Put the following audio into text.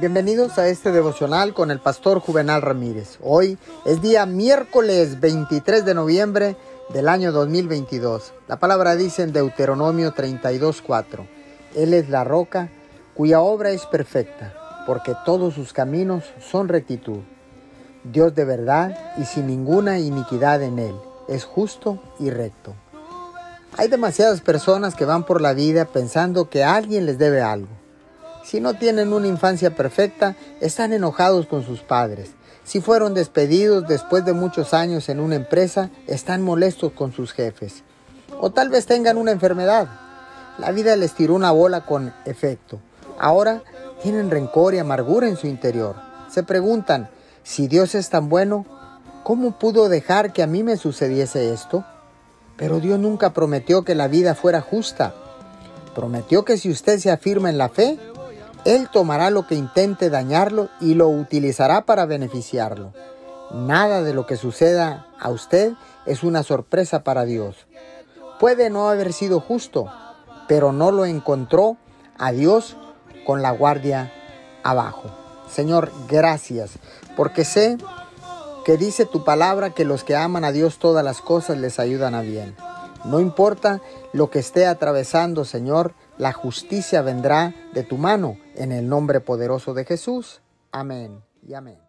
Bienvenidos a este devocional con el pastor Juvenal Ramírez. Hoy es día miércoles 23 de noviembre del año 2022. La palabra dice en Deuteronomio 32:4. Él es la roca cuya obra es perfecta, porque todos sus caminos son rectitud. Dios de verdad y sin ninguna iniquidad en él, es justo y recto. Hay demasiadas personas que van por la vida pensando que alguien les debe algo si no tienen una infancia perfecta, están enojados con sus padres. Si fueron despedidos después de muchos años en una empresa, están molestos con sus jefes. O tal vez tengan una enfermedad. La vida les tiró una bola con efecto. Ahora tienen rencor y amargura en su interior. Se preguntan, si Dios es tan bueno, ¿cómo pudo dejar que a mí me sucediese esto? Pero Dios nunca prometió que la vida fuera justa. Prometió que si usted se afirma en la fe, él tomará lo que intente dañarlo y lo utilizará para beneficiarlo. Nada de lo que suceda a usted es una sorpresa para Dios. Puede no haber sido justo, pero no lo encontró a Dios con la guardia abajo. Señor, gracias, porque sé que dice tu palabra que los que aman a Dios todas las cosas les ayudan a bien. No importa lo que esté atravesando, Señor, la justicia vendrá de tu mano en el nombre poderoso de Jesús. Amén y amén.